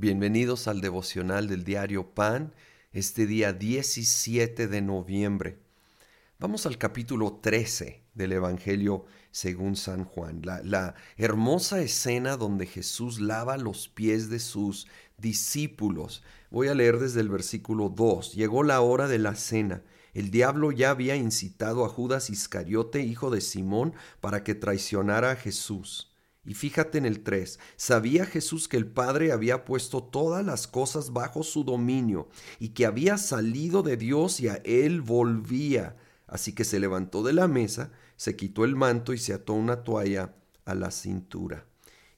Bienvenidos al devocional del diario Pan, este día 17 de noviembre. Vamos al capítulo 13 del Evangelio según San Juan, la, la, hermosa escena donde Jesús lava los pies de sus discípulos. Voy a leer desde el versículo 2. Llegó la hora de la cena. El diablo ya había incitado a Judas Iscariote, hijo de Simón, para que traicionara a Jesús. Y fíjate en el 3, sabía Jesús que el Padre había puesto todas las cosas bajo su dominio y que había salido de Dios y a él volvía. Así que se levantó de la mesa, se quitó el manto y se ató una toalla a la cintura.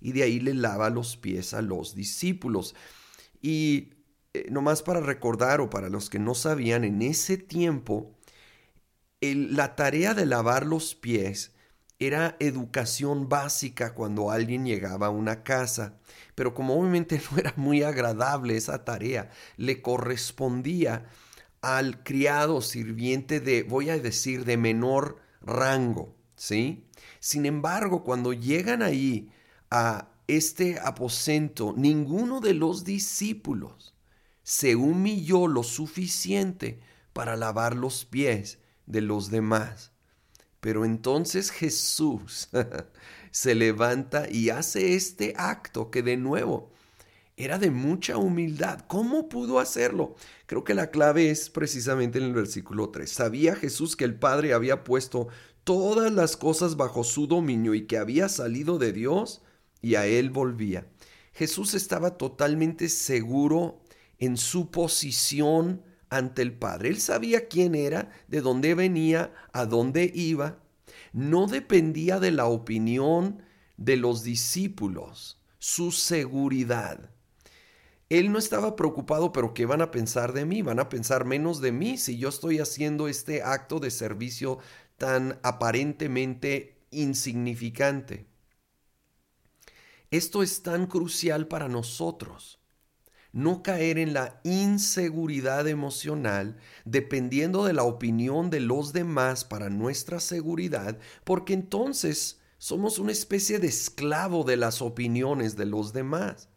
Y de ahí le lava los pies a los discípulos. Y eh, nomás para recordar o para los que no sabían, en ese tiempo, la tarea de lavar los pies era educación básica cuando alguien llegaba a una casa, pero como obviamente no era muy agradable esa tarea, le correspondía al criado sirviente de, voy a decir, de menor rango, ¿sí? Sin embargo, cuando llegan ahí a este aposento, ninguno de los discípulos se humilló lo suficiente para lavar los pies de los demás. Pero entonces Jesús se levanta y hace este acto que de nuevo era de mucha humildad. ¿Cómo pudo hacerlo? Creo que la clave es precisamente en el versículo 3. Sabía Jesús que el Padre había puesto todas las cosas bajo su dominio y que había salido de Dios y a él volvía. Jesús estaba totalmente seguro en su posición ante el Padre. Él sabía quién era, de dónde venía, a dónde iba. No dependía de la opinión de los discípulos, su seguridad. Él no estaba preocupado, pero ¿qué van a pensar de mí? Van a pensar menos de mí si yo estoy haciendo este acto de servicio tan aparentemente insignificante. Esto es tan crucial para nosotros no caer en la inseguridad emocional dependiendo de la opinión de los demás para nuestra seguridad, porque entonces somos una especie de esclavo de las opiniones de los demás.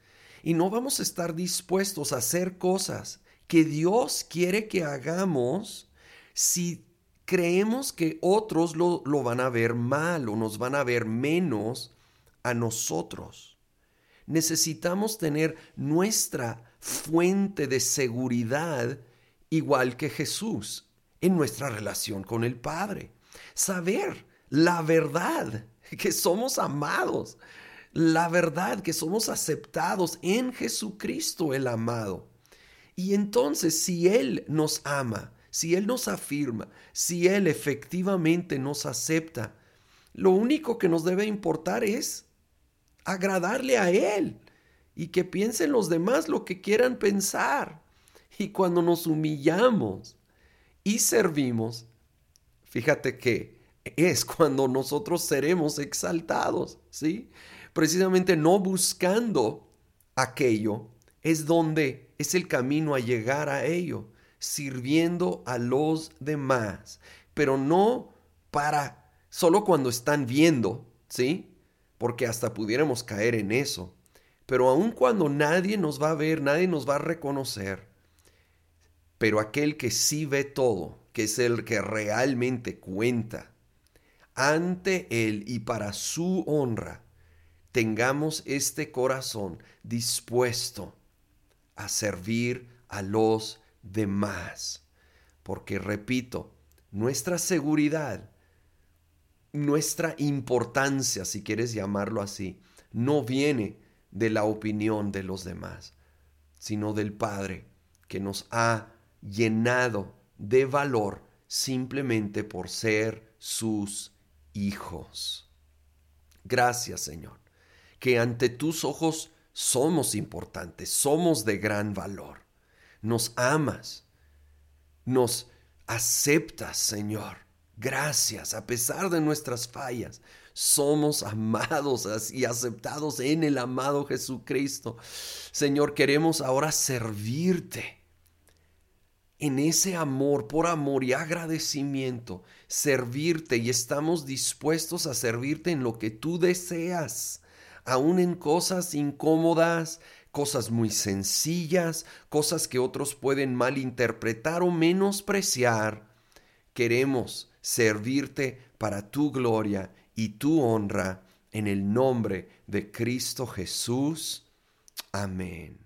Y no vamos a estar dispuestos a hacer cosas que Dios quiere que hagamos si creemos que otros lo, lo van a ver mal o nos van a ver menos a nosotros necesitamos tener nuestra fuente de seguridad igual que Jesús en nuestra relación con el Padre. Saber la verdad, que somos amados, la verdad, que somos aceptados en Jesucristo el amado. Y entonces si Él nos ama, si Él nos afirma, si Él efectivamente nos acepta, lo único que nos debe importar es agradarle a Él y que piensen los demás lo que quieran pensar. Y cuando nos humillamos y servimos, fíjate que es cuando nosotros seremos exaltados, ¿sí? Precisamente no buscando aquello, es donde es el camino a llegar a ello, sirviendo a los demás, pero no para solo cuando están viendo, ¿sí? Porque hasta pudiéramos caer en eso. Pero aun cuando nadie nos va a ver, nadie nos va a reconocer, pero aquel que sí ve todo, que es el que realmente cuenta, ante Él y para su honra, tengamos este corazón dispuesto a servir a los demás. Porque, repito, nuestra seguridad nuestra importancia, si quieres llamarlo así, no viene de la opinión de los demás, sino del Padre que nos ha llenado de valor simplemente por ser sus hijos. Gracias Señor, que ante tus ojos somos importantes, somos de gran valor. Nos amas, nos aceptas Señor Gracias, a pesar de nuestras fallas, somos amados y aceptados en el amado Jesucristo. Señor, queremos ahora servirte en ese amor, por amor y agradecimiento, servirte y estamos dispuestos a servirte en lo que tú deseas, aún en cosas incómodas, cosas muy sencillas, cosas que otros pueden malinterpretar o menospreciar. Queremos servirte para tu gloria y tu honra en el nombre de Cristo Jesús. Amén.